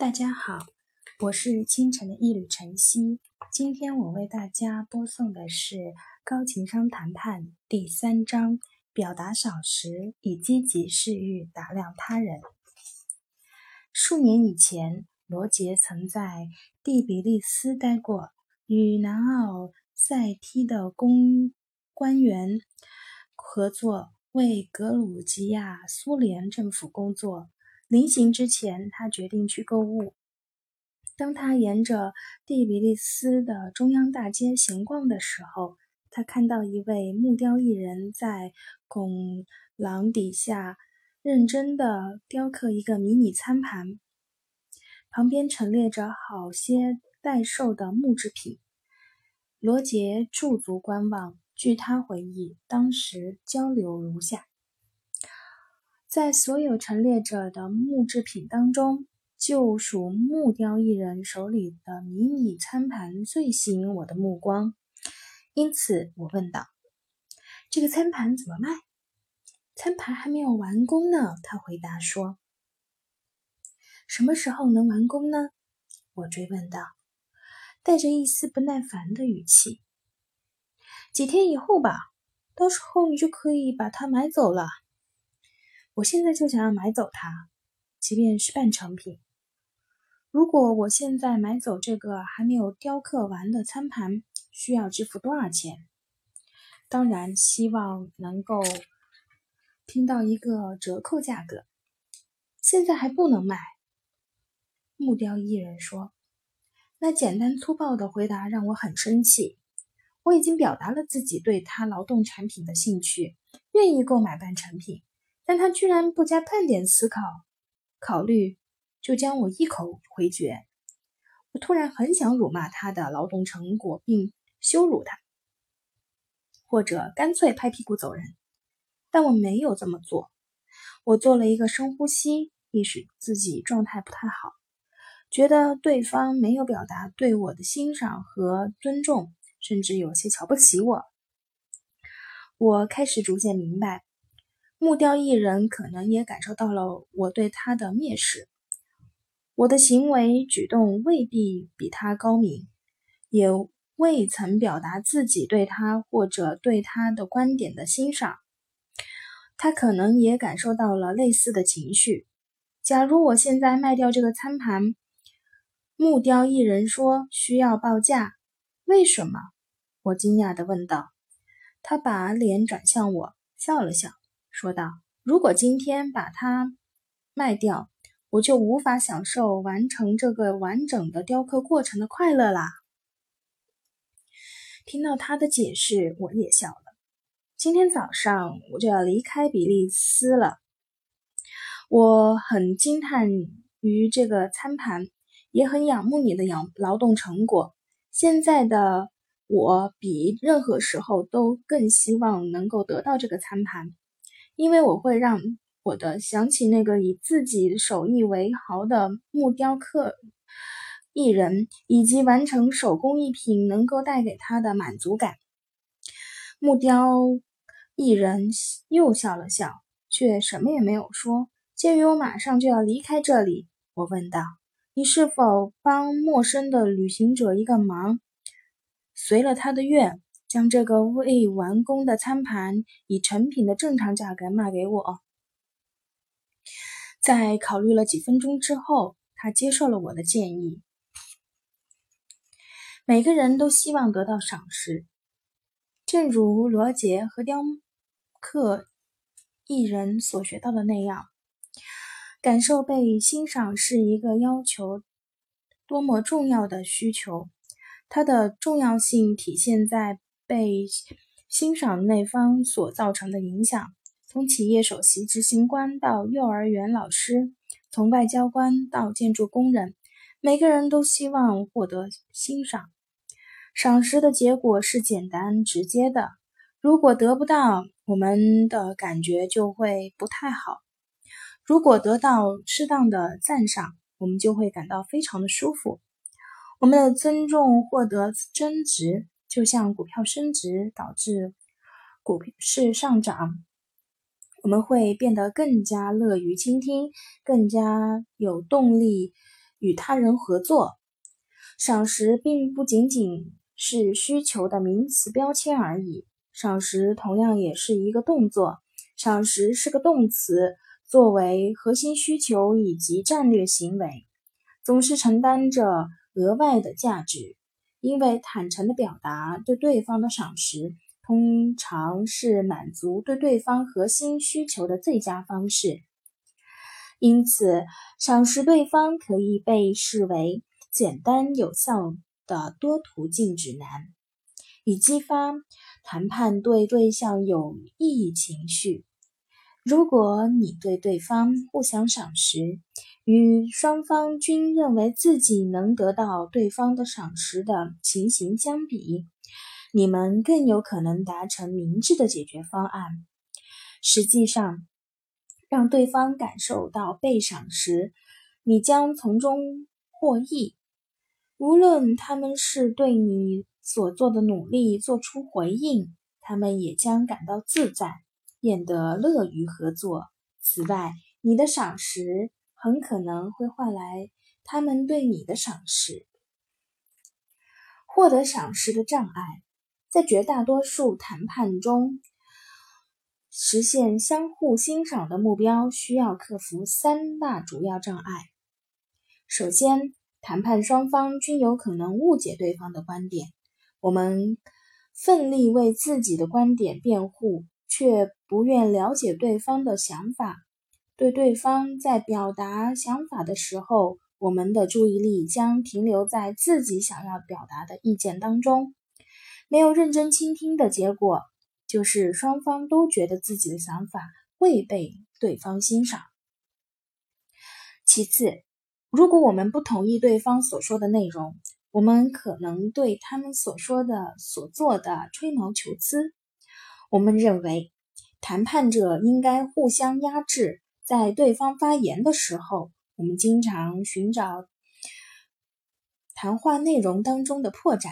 大家好，我是清晨的一缕晨曦。今天我为大家播送的是《高情商谈判》第三章：表达少时，以积极视域打量他人。数年以前，罗杰曾在蒂比利斯待过，与南奥塞梯的公官员合作，为格鲁吉亚苏联政府工作。临行之前，他决定去购物。当他沿着蒂比利斯的中央大街闲逛的时候，他看到一位木雕艺人，在拱廊底下认真地雕刻一个迷你餐盘，旁边陈列着好些待售的木制品。罗杰驻足观望。据他回忆，当时交流如下。在所有陈列着的木制品当中，就属木雕艺人手里的迷你餐盘最吸引我的目光。因此，我问道：“这个餐盘怎么卖？”“餐盘还没有完工呢。”他回答说。“什么时候能完工呢？”我追问道，带着一丝不耐烦的语气。“几天以后吧，到时候你就可以把它买走了。”我现在就想要买走它，即便是半成品。如果我现在买走这个还没有雕刻完的餐盘，需要支付多少钱？当然，希望能够听到一个折扣价格。现在还不能卖。木雕艺人说：“那简单粗暴的回答让我很生气。我已经表达了自己对他劳动产品的兴趣，愿意购买半成品。”但他居然不加半点思考、考虑，就将我一口回绝。我突然很想辱骂他的劳动成果，并羞辱他，或者干脆拍屁股走人。但我没有这么做。我做了一个深呼吸，意识自己状态不太好，觉得对方没有表达对我的欣赏和尊重，甚至有些瞧不起我。我开始逐渐明白。木雕艺人可能也感受到了我对他的蔑视，我的行为举动未必比他高明，也未曾表达自己对他或者对他的观点的欣赏。他可能也感受到了类似的情绪。假如我现在卖掉这个餐盘，木雕艺人说需要报价。为什么？我惊讶地问道。他把脸转向我，笑了笑。说道：“如果今天把它卖掉，我就无法享受完成这个完整的雕刻过程的快乐啦。”听到他的解释，我也笑了。今天早上我就要离开比利斯了。我很惊叹于这个餐盘，也很仰慕你的养劳动成果。现在的我比任何时候都更希望能够得到这个餐盘。因为我会让我的想起那个以自己手艺为豪的木雕刻艺人，以及完成手工艺品能够带给他的满足感。木雕艺人又笑了笑，却什么也没有说。鉴于我马上就要离开这里，我问道：“你是否帮陌生的旅行者一个忙，随了他的愿？”将这个未完工的餐盘以成品的正常价格卖给我。在考虑了几分钟之后，他接受了我的建议。每个人都希望得到赏识，正如罗杰和雕刻艺人所学到的那样，感受被欣赏是一个要求多么重要的需求。它的重要性体现在。被欣赏那方所造成的影响，从企业首席执行官到幼儿园老师，从外交官到建筑工人，每个人都希望获得欣赏。赏识的结果是简单直接的，如果得不到，我们的感觉就会不太好；如果得到适当的赞赏，我们就会感到非常的舒服。我们的尊重获得增值。就像股票升值导致股市上涨，我们会变得更加乐于倾听，更加有动力与他人合作。赏识并不仅仅是需求的名词标签而已，赏识同样也是一个动作。赏识是个动词，作为核心需求以及战略行为，总是承担着额外的价值。因为坦诚的表达对对方的赏识，通常是满足对对方核心需求的最佳方式。因此，赏识对方可以被视为简单有效的多途径指南，以激发谈判对对象有意义情绪。如果你对对方互相赏识，与双方均认为自己能得到对方的赏识的情形相比，你们更有可能达成明智的解决方案。实际上，让对方感受到被赏识，你将从中获益。无论他们是对你所做的努力做出回应，他们也将感到自在。变得乐于合作。此外，你的赏识很可能会换来他们对你的赏识。获得赏识的障碍，在绝大多数谈判中，实现相互欣赏的目标需要克服三大主要障碍。首先，谈判双方均有可能误解对方的观点。我们奋力为自己的观点辩护。却不愿了解对方的想法。对对方在表达想法的时候，我们的注意力将停留在自己想要表达的意见当中。没有认真倾听的结果，就是双方都觉得自己的想法未被对方欣赏。其次，如果我们不同意对方所说的内容，我们可能对他们所说的、所做的吹毛求疵。我们认为，谈判者应该互相压制。在对方发言的时候，我们经常寻找谈话内容当中的破绽，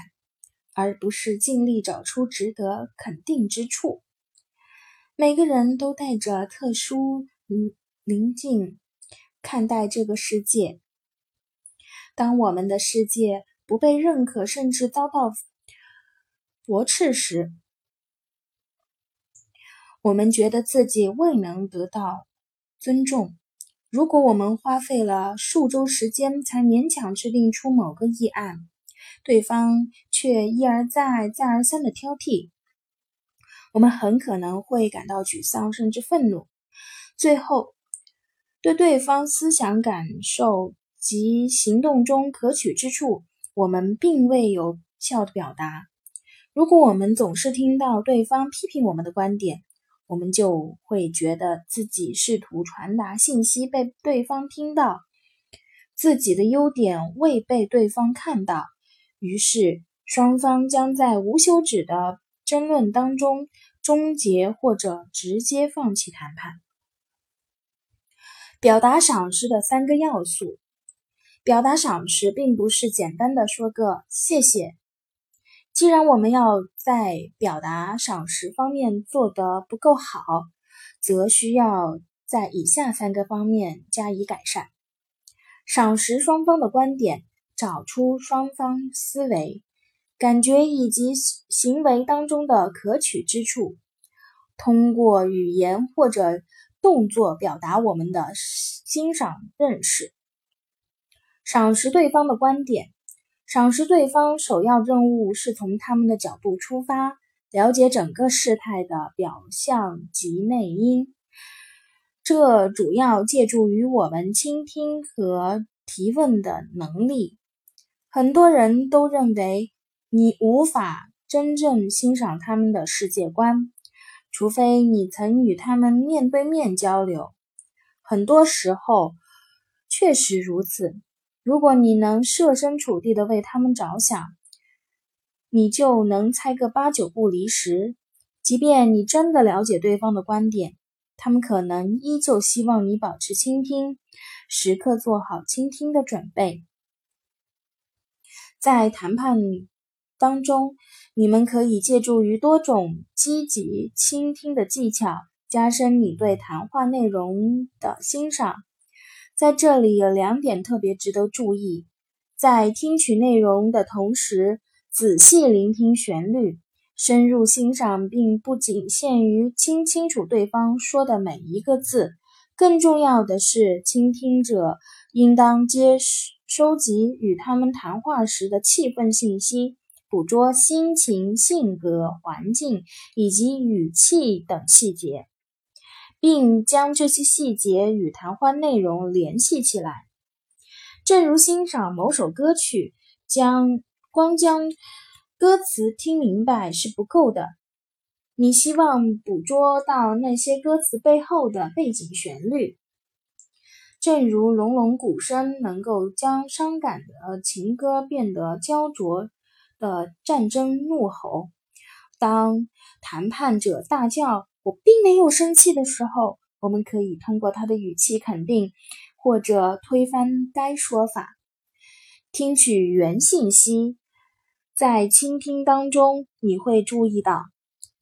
而不是尽力找出值得肯定之处。每个人都带着特殊嗯宁静看待这个世界。当我们的世界不被认可，甚至遭到驳斥时，我们觉得自己未能得到尊重。如果我们花费了数周时间才勉强制定出某个议案，对方却一而再、再而三的挑剔，我们很可能会感到沮丧，甚至愤怒。最后，对对方思想感受及行动中可取之处，我们并未有效的表达。如果我们总是听到对方批评我们的观点，我们就会觉得自己试图传达信息被对方听到，自己的优点未被对方看到，于是双方将在无休止的争论当中终结或者直接放弃谈判。表达赏识的三个要素，表达赏识并不是简单的说个谢谢。既然我们要在表达赏识方面做得不够好，则需要在以下三个方面加以改善：赏识双方的观点，找出双方思维、感觉以及行为当中的可取之处，通过语言或者动作表达我们的欣赏、认识。赏识对方的观点。赏识对方首要任务是从他们的角度出发，了解整个事态的表象及内因。这主要借助于我们倾听和提问的能力。很多人都认为你无法真正欣赏他们的世界观，除非你曾与他们面对面交流。很多时候，确实如此。如果你能设身处地的为他们着想，你就能猜个八九不离十。即便你真的了解对方的观点，他们可能依旧希望你保持倾听，时刻做好倾听的准备。在谈判当中，你们可以借助于多种积极倾听的技巧，加深你对谈话内容的欣赏。在这里有两点特别值得注意：在听取内容的同时，仔细聆听旋律，深入欣赏，并不仅限于听清楚对方说的每一个字。更重要的是，倾听者应当接收集与他们谈话时的气氛信息，捕捉心情、性格、环境以及语气等细节，并将这些细节与谈话内容联系起来。正如欣赏某首歌曲，将光将歌词听明白是不够的。你希望捕捉到那些歌词背后的背景旋律，正如隆隆鼓声能够将伤感的情歌变得焦灼的战争怒吼。当谈判者大叫“我并没有生气”的时候，我们可以通过他的语气肯定或者推翻该说法。听取原信息，在倾听当中，你会注意到。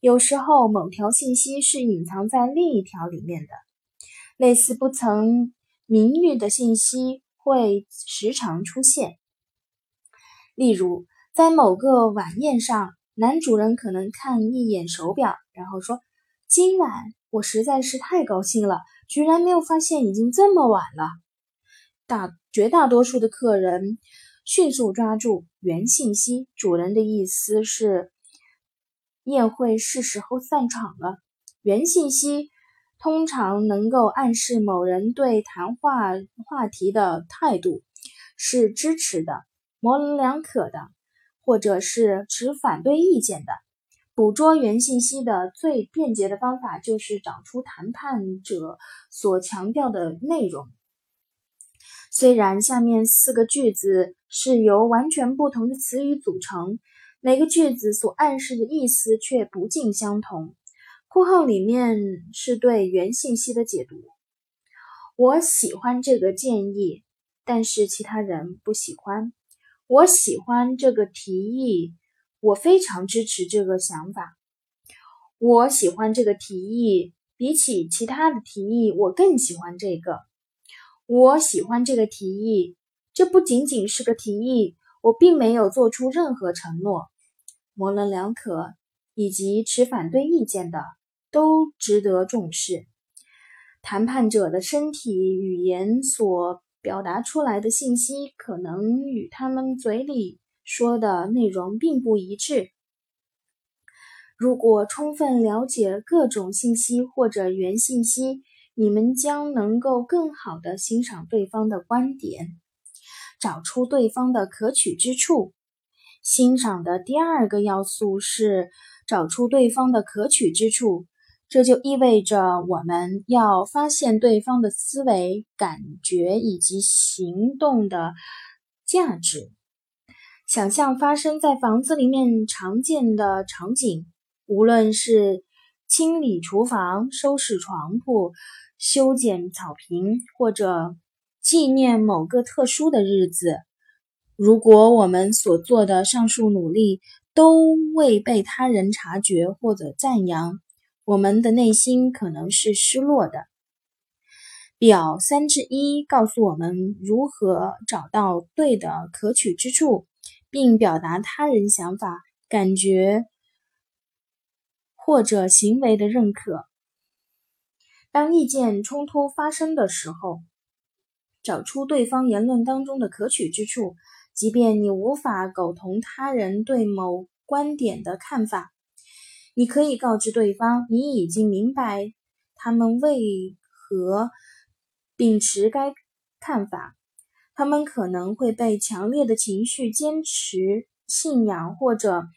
有时候，某条信息是隐藏在另一条里面的。类似不曾明喻的信息会时常出现。例如，在某个晚宴上，男主人可能看一眼手表，然后说：“今晚我实在是太高兴了，居然没有发现已经这么晚了。”大绝大多数的客人迅速抓住原信息，主人的意思是。宴会是时候散场了。原信息通常能够暗示某人对谈话话题的态度是支持的、模棱两可的，或者是持反对意见的。捕捉原信息的最便捷的方法就是找出谈判者所强调的内容。虽然下面四个句子是由完全不同的词语组成。每个句子所暗示的意思却不尽相同。括号里面是对原信息的解读。我喜欢这个建议，但是其他人不喜欢。我喜欢这个提议，我非常支持这个想法。我喜欢这个提议，比起其他的提议，我更喜欢这个。我喜欢这个提议，这不仅仅是个提议，我并没有做出任何承诺。模棱两可以及持反对意见的都值得重视。谈判者的身体语言所表达出来的信息可能与他们嘴里说的内容并不一致。如果充分了解各种信息或者原信息，你们将能够更好的欣赏对方的观点，找出对方的可取之处。欣赏的第二个要素是找出对方的可取之处，这就意味着我们要发现对方的思维、感觉以及行动的价值。想象发生在房子里面常见的场景，无论是清理厨房、收拾床铺、修剪草坪，或者纪念某个特殊的日子。如果我们所做的上述努力都未被他人察觉或者赞扬，我们的内心可能是失落的。表三之一告诉我们如何找到对的可取之处，并表达他人想法、感觉或者行为的认可。当意见冲突发生的时候，找出对方言论当中的可取之处。即便你无法苟同他人对某观点的看法，你可以告知对方你已经明白他们为何秉持该看法。他们可能会被强烈的情绪、坚持信仰或者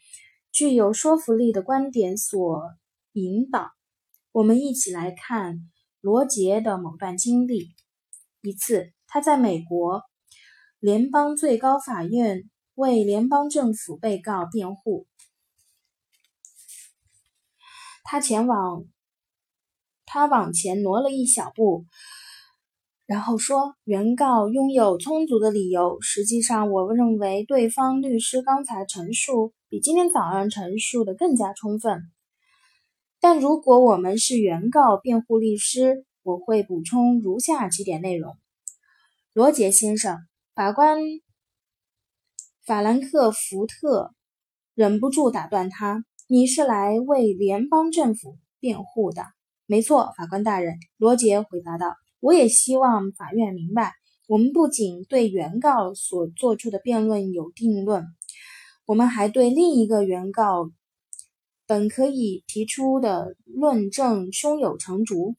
具有说服力的观点所引导。我们一起来看罗杰的某段经历。一次，他在美国。联邦最高法院为联邦政府被告辩护。他前往，他往前挪了一小步，然后说：“原告拥有充足的理由。实际上，我认为对方律师刚才陈述比今天早上陈述的更加充分。但如果我们是原告辩护律师，我会补充如下几点内容。”罗杰先生，法官法兰克福特忍不住打断他：“你是来为联邦政府辩护的？”“没错，法官大人。”罗杰回答道。“我也希望法院明白，我们不仅对原告所做出的辩论有定论，我们还对另一个原告本可以提出的论证胸有成竹。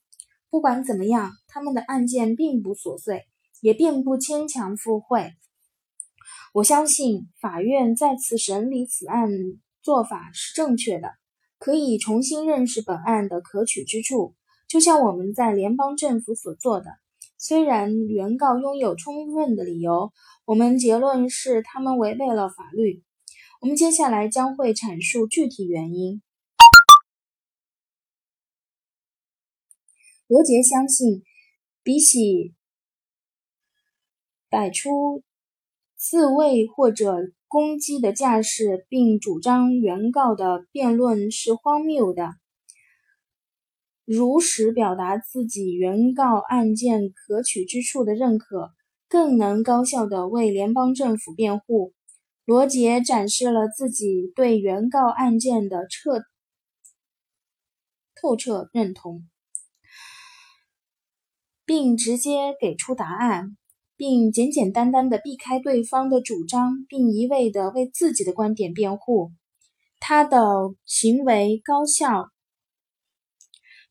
不管怎么样，他们的案件并不琐碎。”也并不牵强附会。我相信法院再次审理此案做法是正确的，可以重新认识本案的可取之处，就像我们在联邦政府所做的。虽然原告拥有充分的理由，我们结论是他们违背了法律。我们接下来将会阐述具体原因。罗杰相信，比起。摆出自卫或者攻击的架势，并主张原告的辩论是荒谬的。如实表达自己原告案件可取之处的认可，更能高效地为联邦政府辩护。罗杰展示了自己对原告案件的彻透彻认同，并直接给出答案。并简简单单地避开对方的主张，并一味地为自己的观点辩护，他的行为高效。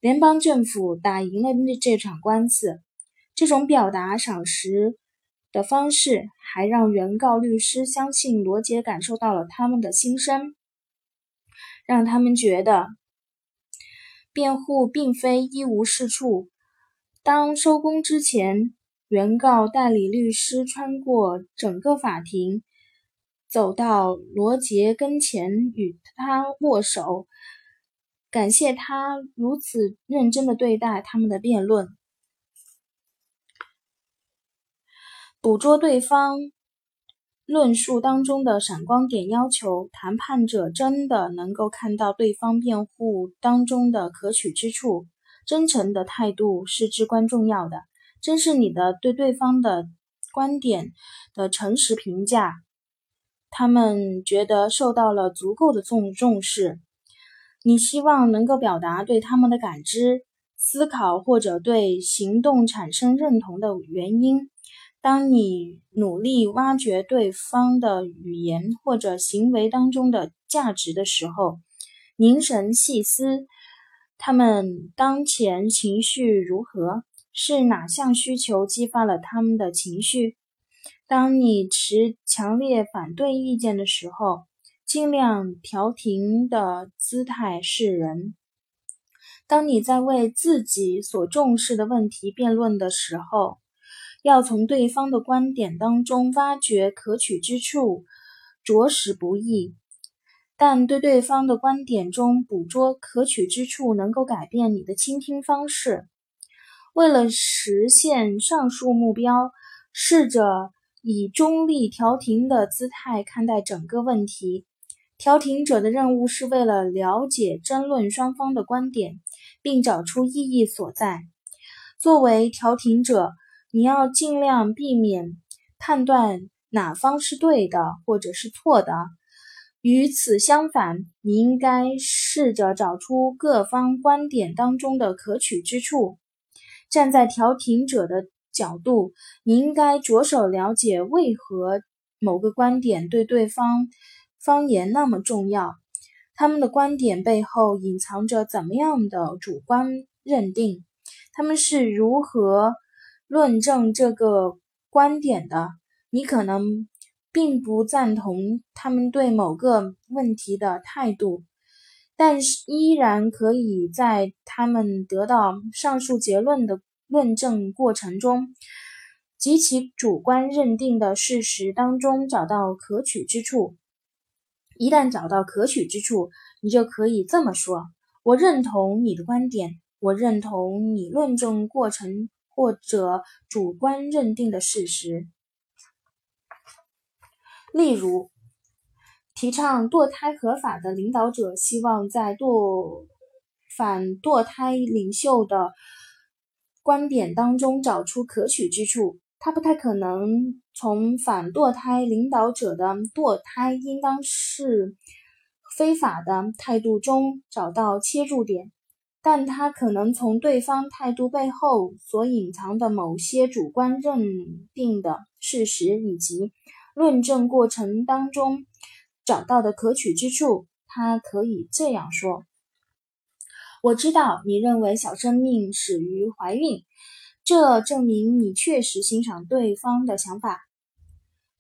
联邦政府打赢了这场官司。这种表达赏识的方式，还让原告律师相信罗杰感受到了他们的心声，让他们觉得辩护并非一无是处。当收工之前。原告代理律师穿过整个法庭，走到罗杰跟前，与他握手，感谢他如此认真的对待他们的辩论，捕捉对方论述当中的闪光点。要求谈判者真的能够看到对方辩护当中的可取之处，真诚的态度是至关重要的。正是你的对对方的观点的诚实评价，他们觉得受到了足够的重重视。你希望能够表达对他们的感知、思考或者对行动产生认同的原因。当你努力挖掘对方的语言或者行为当中的价值的时候，凝神细思，他们当前情绪如何？是哪项需求激发了他们的情绪？当你持强烈反对意见的时候，尽量调停的姿态示人；当你在为自己所重视的问题辩论的时候，要从对方的观点当中挖掘可取之处，着实不易。但对对方的观点中捕捉可取之处，能够改变你的倾听方式。为了实现上述目标，试着以中立调停的姿态看待整个问题。调停者的任务是为了了解争论双方的观点，并找出意义所在。作为调停者，你要尽量避免判断哪方是对的或者是错的。与此相反，你应该试着找出各方观点当中的可取之处。站在调停者的角度，你应该着手了解为何某个观点对对方方言那么重要，他们的观点背后隐藏着怎么样的主观认定，他们是如何论证这个观点的。你可能并不赞同他们对某个问题的态度。但是依然可以在他们得到上述结论的论证过程中，及其主观认定的事实当中找到可取之处。一旦找到可取之处，你就可以这么说：“我认同你的观点，我认同你论证过程或者主观认定的事实。”例如。提倡堕胎合法的领导者希望在堕反堕胎领袖的观点当中找出可取之处。他不太可能从反堕胎领导者的堕胎应当是非法的态度中找到切入点，但他可能从对方态度背后所隐藏的某些主观认定的事实以及论证过程当中找到的可取之处。他可以这样说：“我知道你认为小生命始于怀孕。”这证明你确实欣赏对方的想法。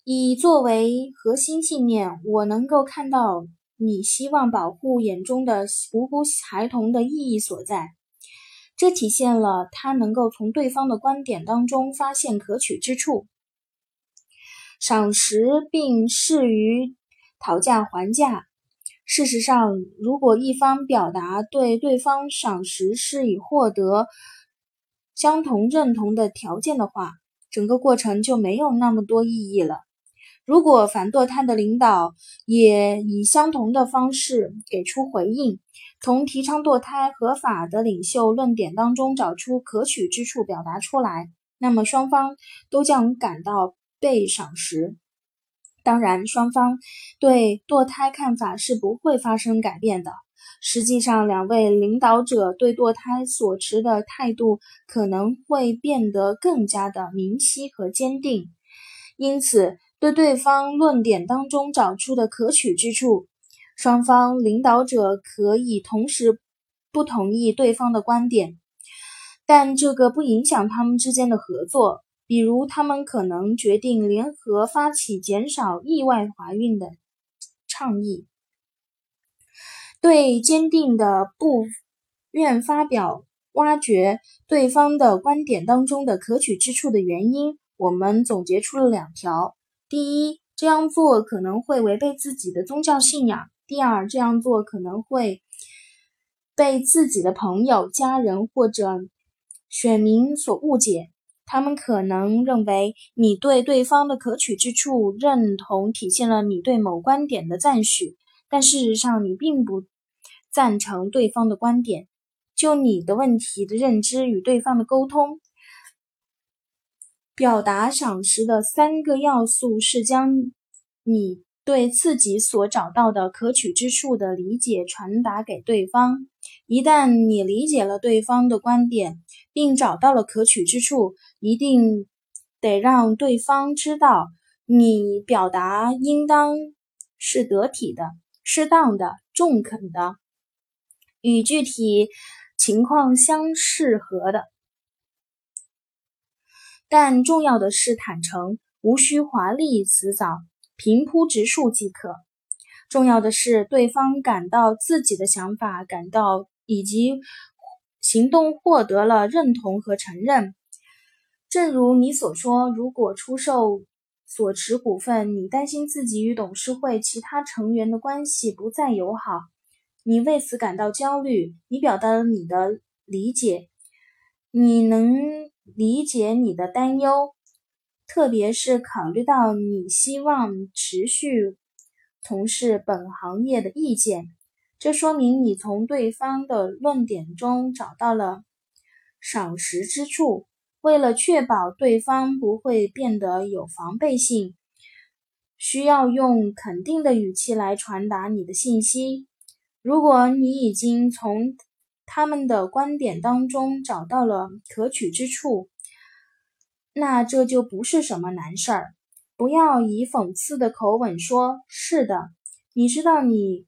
以作为核心信念，我能够看到你希望保护眼中的无辜孩童的意义所在。这体现了他能够从对方的观点当中发现可取之处，赏识并适于讨价还价。事实上，如果一方表达对对方赏识是以获得。相同认同的条件的话，整个过程就没有那么多意义了。如果反堕胎的领导也以相同的方式给出回应，从提倡堕胎合法的领袖论点当中找出可取之处表达出来，那么双方都将感到被赏识。当然，双方对堕胎看法是不会发生改变的。实际上，两位领导者对堕胎所持的态度可能会变得更加的明晰和坚定。因此，对对方论点当中找出的可取之处，双方领导者可以同时不同意对方的观点，但这个不影响他们之间的合作。比如，他们可能决定联合发起减少意外怀孕的倡议。对坚定的不愿发表挖掘对方的观点当中的可取之处的原因，我们总结出了两条：第一，这样做可能会违背自己的宗教信仰；第二，这样做可能会被自己的朋友、家人或者选民所误解。他们可能认为你对对方的可取之处认同体现了你对某观点的赞许。但事实上，你并不赞成对方的观点。就你的问题的认知与对方的沟通，表达赏识的三个要素是将你对自己所找到的可取之处的理解传达给对方。一旦你理解了对方的观点，并找到了可取之处，一定得让对方知道，你表达应当是得体的。适当的、中肯的，与具体情况相适合的，但重要的是坦诚，无需华丽辞藻，平铺直述即可。重要的是对方感到自己的想法感到以及行动获得了认同和承认。正如你所说，如果出售。所持股份，你担心自己与董事会其他成员的关系不再友好，你为此感到焦虑。你表达了你的理解，你能理解你的担忧，特别是考虑到你希望持续从事本行业的意见。这说明你从对方的论点中找到了赏识之处。为了确保对方不会变得有防备性，需要用肯定的语气来传达你的信息。如果你已经从他们的观点当中找到了可取之处，那这就不是什么难事儿。不要以讽刺的口吻说：“是的，你知道你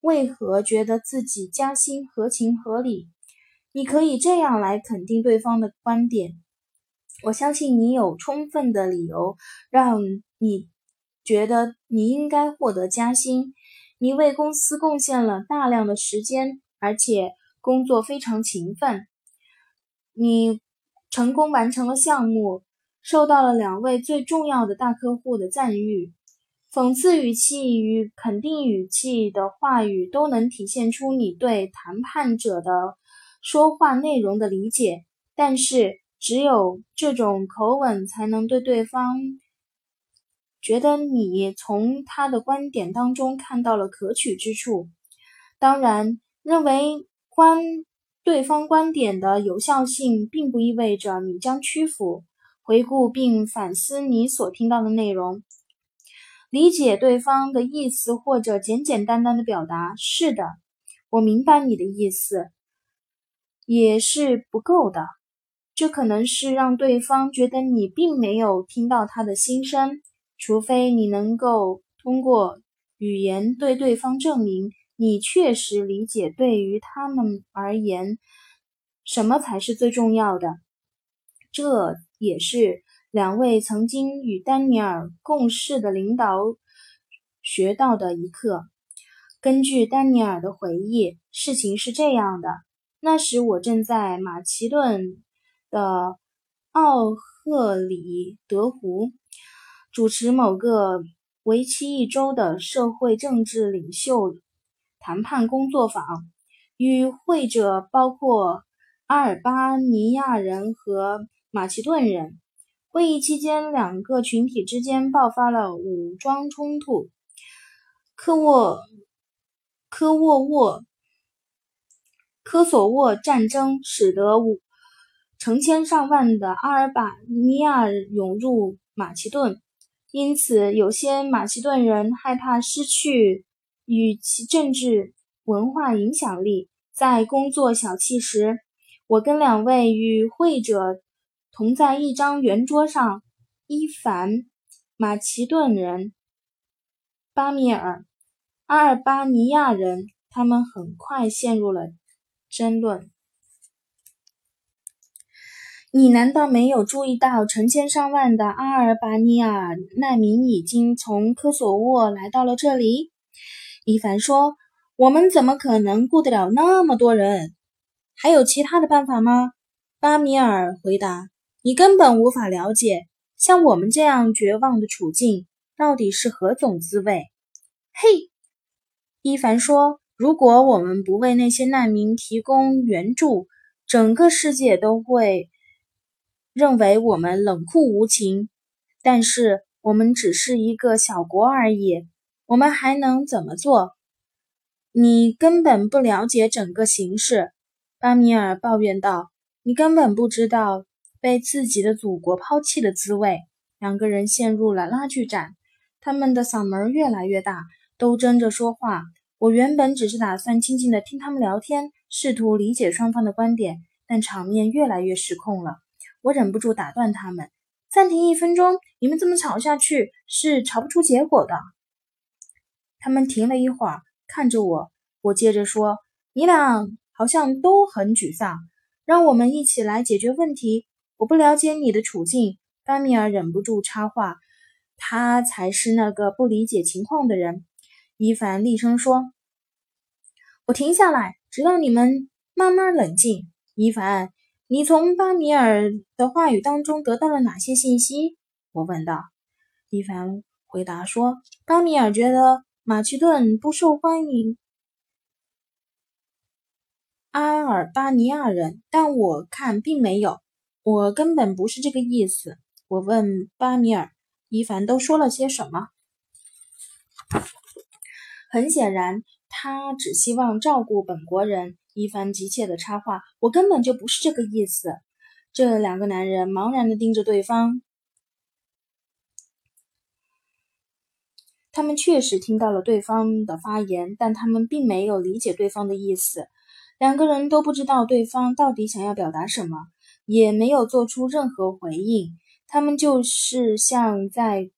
为何觉得自己加薪合情合理。”你可以这样来肯定对方的观点。我相信你有充分的理由让你觉得你应该获得加薪。你为公司贡献了大量的时间，而且工作非常勤奋。你成功完成了项目，受到了两位最重要的大客户的赞誉。讽刺语气与肯定语气的话语都能体现出你对谈判者的。说话内容的理解，但是只有这种口吻才能对对方觉得你从他的观点当中看到了可取之处。当然，认为观对方观点的有效性，并不意味着你将屈服，回顾并反思你所听到的内容，理解对方的意思，或者简简单单的表达“是的，我明白你的意思”，也是不够的。这可能是让对方觉得你并没有听到他的心声，除非你能够通过语言对对方证明你确实理解对于他们而言什么才是最重要的。这也是两位曾经与丹尼尔共事的领导学到的一课。根据丹尼尔的回忆，事情是这样的：那时我正在马其顿。的奥赫里德湖主持某个为期一周的社会政治领袖谈判工作坊，与会者包括阿尔巴尼亚人和马其顿人。会议期间，两个群体之间爆发了武装冲突。科沃科沃沃科索沃战争使得武成千上万的阿尔巴尼亚涌入马其顿，因此有些马其顿人害怕失去与其政治文化影响力。在工作小憩时，我跟两位与会者同在一张圆桌上：伊凡，马其顿人；巴米尔，阿尔巴尼亚人。他们很快陷入了争论。你难道没有注意到，成千上万的阿尔巴尼亚难民已经从科索沃来到了这里？伊凡说：“我们怎么可能顾得了那么多人？还有其他的办法吗？”巴米尔回答：“你根本无法了解，像我们这样绝望的处境到底是何种滋味。”嘿，伊凡说：“如果我们不为那些难民提供援助，整个世界都会。”认为我们冷酷无情，但是我们只是一个小国而已，我们还能怎么做？你根本不了解整个形势，巴米尔抱怨道。你根本不知道被自己的祖国抛弃的滋味。两个人陷入了拉锯战，他们的嗓门越来越大，都争着说话。我原本只是打算静静的听他们聊天，试图理解双方的观点，但场面越来越失控了。我忍不住打断他们：“暂停一分钟！你们这么吵下去是吵不出结果的。”他们停了一会儿，看着我。我接着说：“你俩好像都很沮丧，让我们一起来解决问题。我不了解你的处境。”班米尔忍不住插话：“他才是那个不理解情况的人。”伊凡厉声说：“我停下来，直到你们慢慢冷静。”伊凡。你从巴米尔的话语当中得到了哪些信息？我问道。伊凡回答说：“巴米尔觉得马其顿不受欢迎阿尔巴尼亚人，但我看并没有。我根本不是这个意思。”我问巴米尔：“伊凡都说了些什么？”很显然，他只希望照顾本国人。一番急切的插话：“我根本就不是这个意思。”这两个男人茫然的盯着对方。他们确实听到了对方的发言，但他们并没有理解对方的意思。两个人都不知道对方到底想要表达什么，也没有做出任何回应。他们就是像在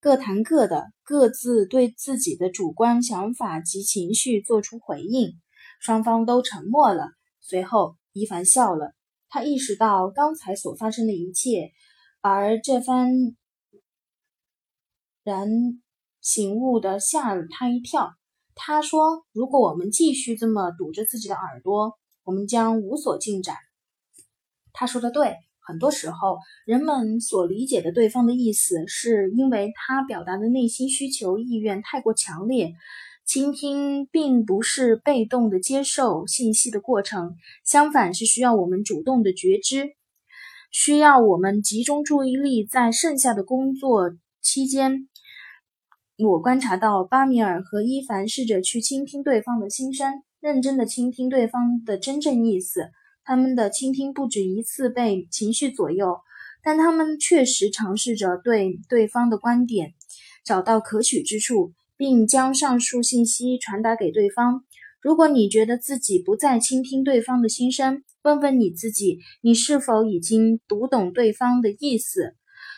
各谈各的，各自对自己的主观想法及情绪做出回应。双方都沉默了。随后，伊凡笑了。他意识到刚才所发生的一切，而这番然醒悟的吓了他一跳。他说：“如果我们继续这么堵着自己的耳朵，我们将无所进展。”他说的对。很多时候，人们所理解的对方的意思，是因为他表达的内心需求意愿太过强烈。倾听并不是被动的接受信息的过程，相反是需要我们主动的觉知，需要我们集中注意力。在剩下的工作期间，我观察到巴米尔和伊凡试着去倾听对方的心声，认真的倾听对方的真正意思。他们的倾听不止一次被情绪左右，但他们确实尝试着对对方的观点找到可取之处，并将上述信息传达给对方。如果你觉得自己不再倾听对方的心声，问问你自己：你是否已经读懂对方的意思？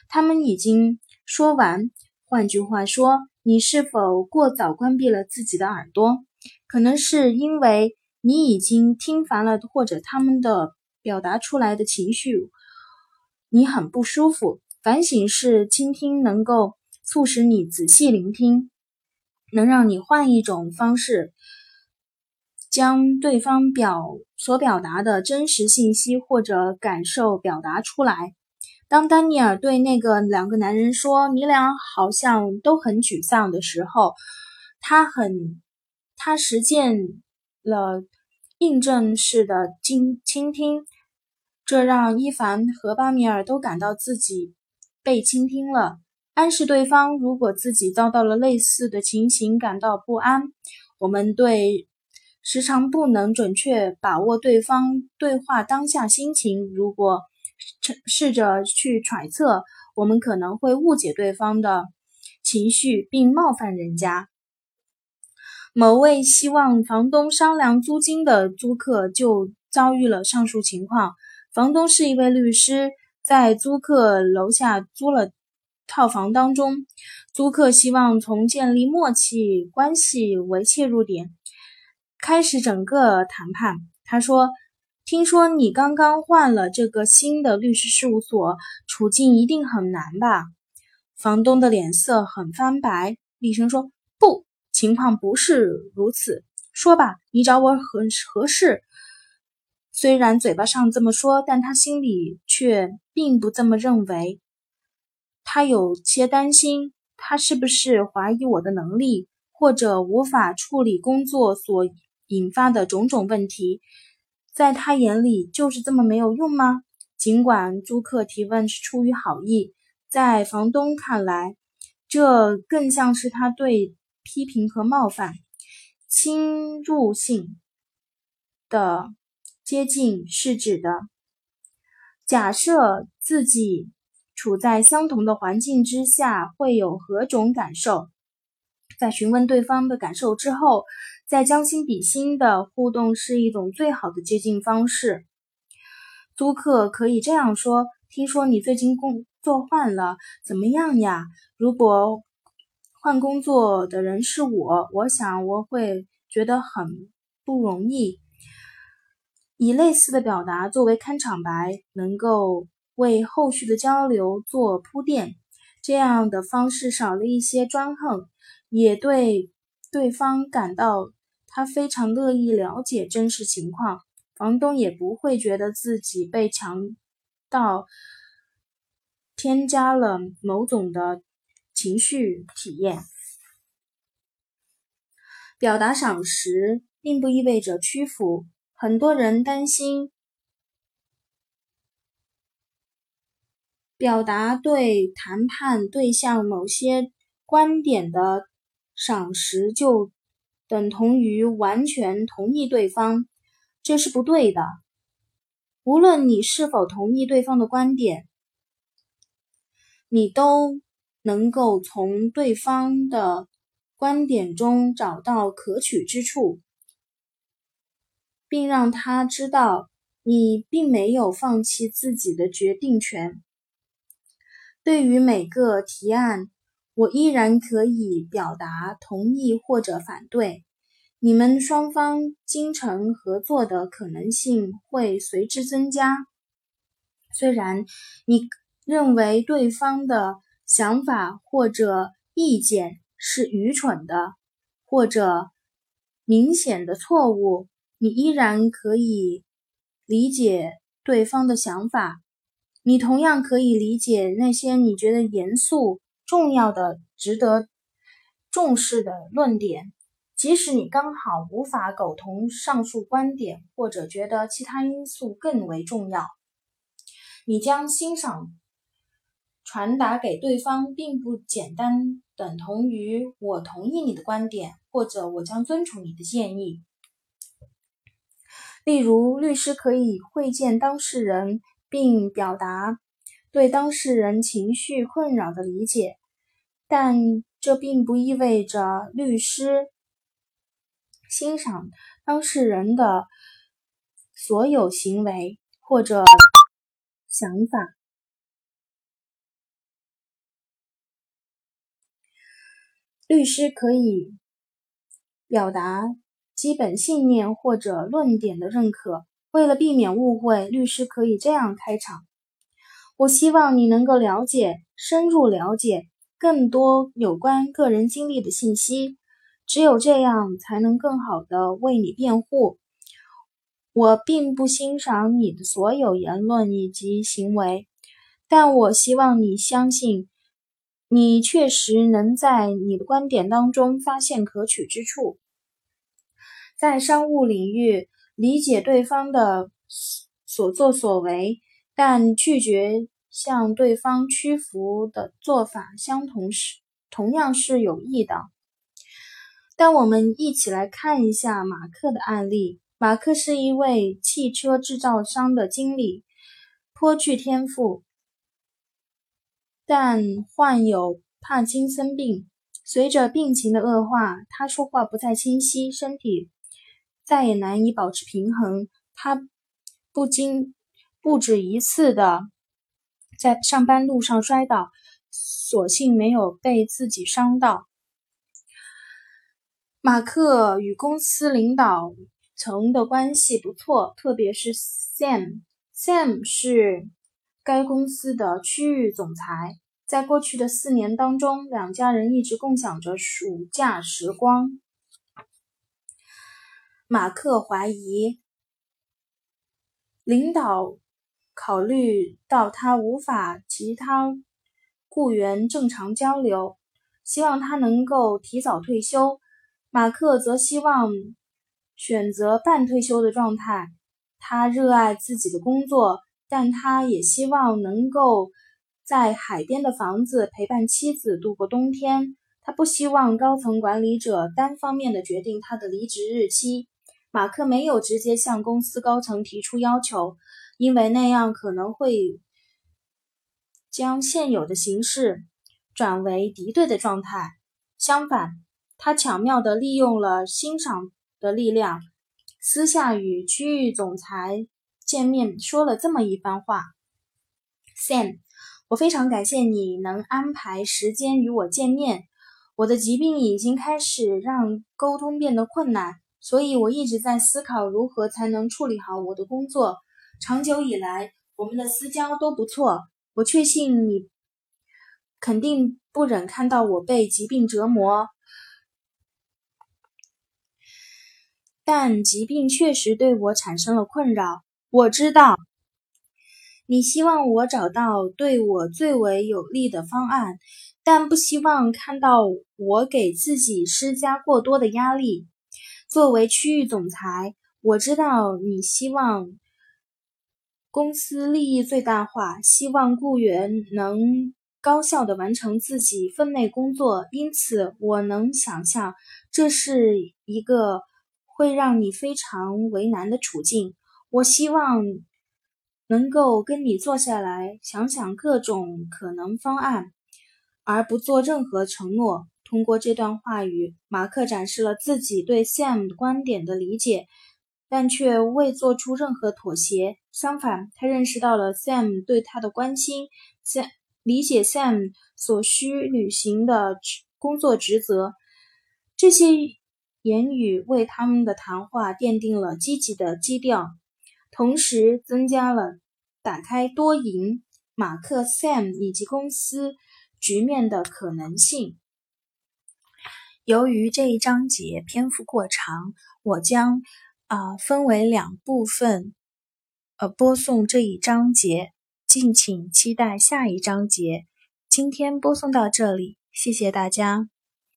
他们已经说完。换句话说，你是否过早关闭了自己的耳朵？可能是因为你已经听烦了，或者他们的表达出来的情绪，你很不舒服。反省式倾听能够促使你仔细聆听，能让你换一种方式将对方表所表达的真实信息或者感受表达出来。当丹尼尔对那个两个男人说“你俩好像都很沮丧”的时候，他很他实践了印证式的倾倾听，这让伊凡和巴米尔都感到自己被倾听了，暗示对方如果自己遭到了类似的情形感到不安。我们对时常不能准确把握对方对话当下心情，如果。试着去揣测，我们可能会误解对方的情绪，并冒犯人家。某位希望房东商量租金的租客就遭遇了上述情况。房东是一位律师，在租客楼下租了套房当中，租客希望从建立默契关系为切入点，开始整个谈判。他说。听说你刚刚换了这个新的律师事务所，处境一定很难吧？房东的脸色很翻白，厉声说：“不，情况不是如此。说吧，你找我很合适。”虽然嘴巴上这么说，但他心里却并不这么认为。他有些担心，他是不是怀疑我的能力，或者无法处理工作所引发的种种问题。在他眼里就是这么没有用吗？尽管租客提问是出于好意，在房东看来，这更像是他对批评和冒犯、侵入性的接近是指的。假设自己处在相同的环境之下，会有何种感受？在询问对方的感受之后。在将心比心的互动是一种最好的接近方式。租客可以这样说：“听说你最近工作换了，怎么样呀？如果换工作的人是我，我想我会觉得很不容易。”以类似的表达作为开场白，能够为后续的交流做铺垫。这样的方式少了一些专横，也对对方感到。他非常乐意了解真实情况，房东也不会觉得自己被强盗添加了某种的情绪体验。表达赏识并不意味着屈服，很多人担心表达对谈判对象某些观点的赏识就。等同于完全同意对方，这是不对的。无论你是否同意对方的观点，你都能够从对方的观点中找到可取之处，并让他知道你并没有放弃自己的决定权。对于每个提案。我依然可以表达同意或者反对，你们双方精诚合作的可能性会随之增加。虽然你认为对方的想法或者意见是愚蠢的，或者明显的错误，你依然可以理解对方的想法。你同样可以理解那些你觉得严肃。重要的、值得重视的论点，即使你刚好无法苟同上述观点，或者觉得其他因素更为重要，你将欣赏传达给对方，并不简单等同于我同意你的观点，或者我将遵从你的建议。例如，律师可以会见当事人，并表达。对当事人情绪困扰的理解，但这并不意味着律师欣赏当事人的所有行为或者想法。律师可以表达基本信念或者论点的认可。为了避免误会，律师可以这样开场。我希望你能够了解、深入了解更多有关个人经历的信息，只有这样才能更好的为你辩护。我并不欣赏你的所有言论以及行为，但我希望你相信，你确实能在你的观点当中发现可取之处。在商务领域，理解对方的所作所为。但拒绝向对方屈服的做法，相同是同样是有益的。但我们一起来看一下马克的案例。马克是一位汽车制造商的经理，颇具天赋，但患有帕金森病。随着病情的恶化，他说话不再清晰，身体再也难以保持平衡。他不禁。不止一次的在上班路上摔倒，所幸没有被自己伤到。马克与公司领导层的关系不错，特别是 Sam。Sam 是该公司的区域总裁。在过去的四年当中，两家人一直共享着暑假时光。马克怀疑领导。考虑到他无法其他雇员正常交流，希望他能够提早退休。马克则希望选择半退休的状态。他热爱自己的工作，但他也希望能够在海边的房子陪伴妻子度过冬天。他不希望高层管理者单方面的决定他的离职日期。马克没有直接向公司高层提出要求。因为那样可能会将现有的形式转为敌对的状态。相反，他巧妙地利用了欣赏的力量，私下与区域总裁见面，说了这么一番话：“Sam，我非常感谢你能安排时间与我见面。我的疾病已经开始让沟通变得困难，所以我一直在思考如何才能处理好我的工作。”长久以来，我们的私交都不错。我确信你肯定不忍看到我被疾病折磨，但疾病确实对我产生了困扰。我知道你希望我找到对我最为有利的方案，但不希望看到我给自己施加过多的压力。作为区域总裁，我知道你希望。公司利益最大化，希望雇员能高效地完成自己分内工作。因此，我能想象这是一个会让你非常为难的处境。我希望能够跟你坐下来，想想各种可能方案，而不做任何承诺。通过这段话语，马克展示了自己对 Sam 观点的理解。但却未做出任何妥协。相反，他认识到了 Sam 对他的关心，Sam 理解 Sam 所需履行的工作职责。这些言语为他们的谈话奠定了积极的基调，同时增加了打开多赢马克、Sam 以及公司局面的可能性。由于这一章节篇幅过长，我将。啊，分为两部分，呃，播送这一章节，敬请期待下一章节。今天播送到这里，谢谢大家。